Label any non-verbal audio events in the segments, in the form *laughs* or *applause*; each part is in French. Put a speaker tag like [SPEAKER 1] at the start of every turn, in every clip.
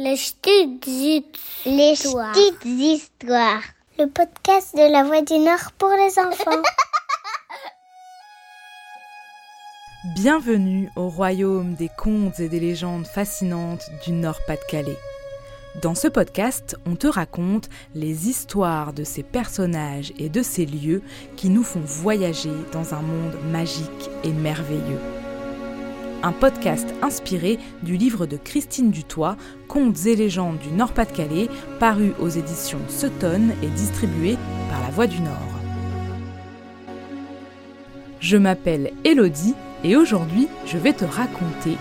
[SPEAKER 1] Les petites
[SPEAKER 2] Les
[SPEAKER 1] histoires.
[SPEAKER 2] petites histoires.
[SPEAKER 1] Le podcast de la Voix du Nord pour les enfants. *laughs*
[SPEAKER 3] Bienvenue au royaume des contes et des légendes fascinantes du Nord-Pas-de-Calais. Dans ce podcast, on te raconte les histoires de ces personnages et de ces lieux qui nous font voyager dans un monde magique et merveilleux. Un podcast inspiré du livre de Christine Dutoit, Contes et légendes du Nord-Pas-de-Calais, paru aux éditions Sutton et distribué par La Voix du Nord. Je m'appelle Elodie et aujourd'hui je vais te raconter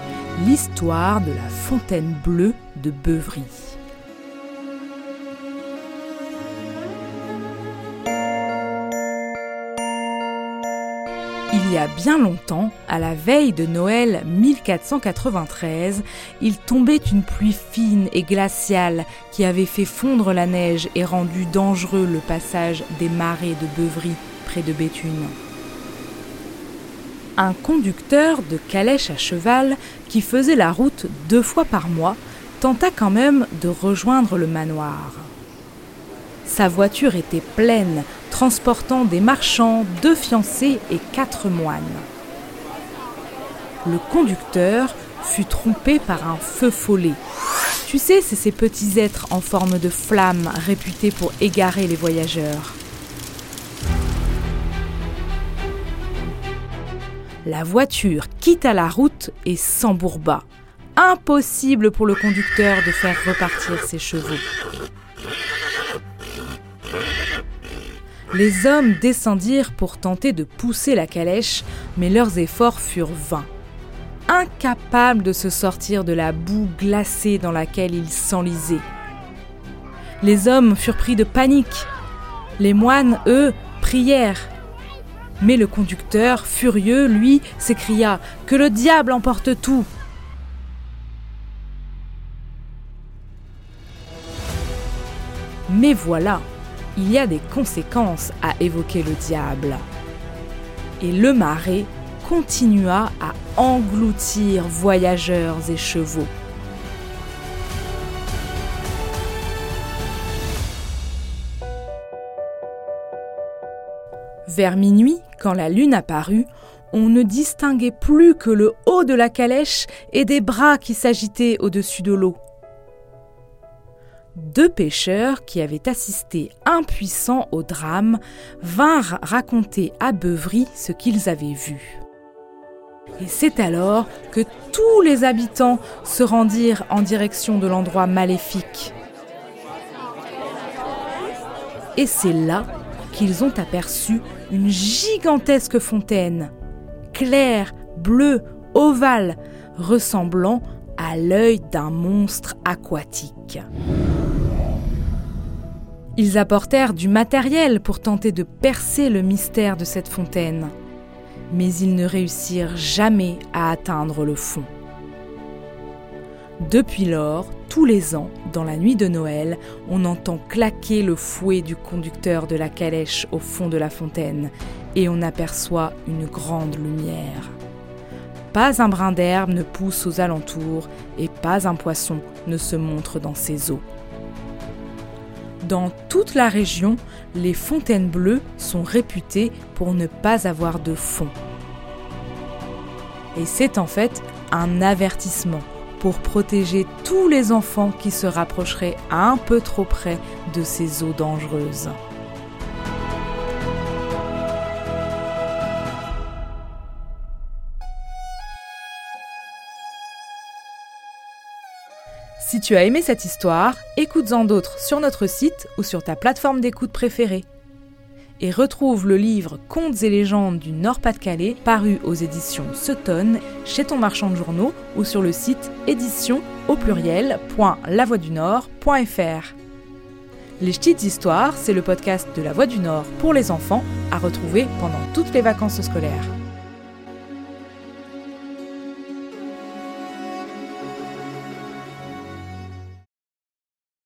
[SPEAKER 3] l'histoire de la fontaine bleue de Beuvry. Il y a bien longtemps, à la veille de Noël 1493, il tombait une pluie fine et glaciale qui avait fait fondre la neige et rendu dangereux le passage des marais de Beuvry près de Béthune. Un conducteur de calèche à cheval qui faisait la route deux fois par mois tenta quand même de rejoindre le manoir. Sa voiture était pleine, transportant des marchands, deux fiancés et quatre moines. Le conducteur fut trompé par un feu follet. Tu sais, c'est ces petits êtres en forme de flamme réputés pour égarer les voyageurs. La voiture quitta la route et s'embourba. Impossible pour le conducteur de faire repartir ses chevaux. Les hommes descendirent pour tenter de pousser la calèche, mais leurs efforts furent vains. Incapables de se sortir de la boue glacée dans laquelle ils s'enlisaient. Les hommes furent pris de panique. Les moines, eux, prièrent. Mais le conducteur, furieux, lui, s'écria Que le diable emporte tout Mais voilà, il y a des conséquences à évoquer le diable. Et le marais continua à engloutir voyageurs et chevaux. Vers minuit, quand la lune apparut, on ne distinguait plus que le haut de la calèche et des bras qui s'agitaient au-dessus de l'eau. Deux pêcheurs qui avaient assisté impuissants au drame vinrent raconter à Beuvry ce qu'ils avaient vu. Et c'est alors que tous les habitants se rendirent en direction de l'endroit maléfique. Et c'est là qu'ils ont aperçu une gigantesque fontaine, claire, bleue, ovale, ressemblant à l'œil d'un monstre aquatique. Ils apportèrent du matériel pour tenter de percer le mystère de cette fontaine, mais ils ne réussirent jamais à atteindre le fond. Depuis lors, tous les ans, dans la nuit de Noël, on entend claquer le fouet du conducteur de la calèche au fond de la fontaine, et on aperçoit une grande lumière. Pas un brin d'herbe ne pousse aux alentours, et pas un poisson ne se montre dans ses eaux. Dans toute la région, les fontaines bleues sont réputées pour ne pas avoir de fond. Et c'est en fait un avertissement pour protéger tous les enfants qui se rapprocheraient un peu trop près de ces eaux dangereuses. Si tu as aimé cette histoire, écoute-en d'autres sur notre site ou sur ta plateforme d'écoute préférée. Et retrouve le livre Contes et légendes du Nord-Pas-de-Calais paru aux éditions Sutton chez ton marchand de journaux ou sur le site édition au pluriel.lavoidunord.fr. Les Petites Histoires, c'est le podcast de La Voix du Nord pour les enfants à retrouver pendant toutes les vacances scolaires.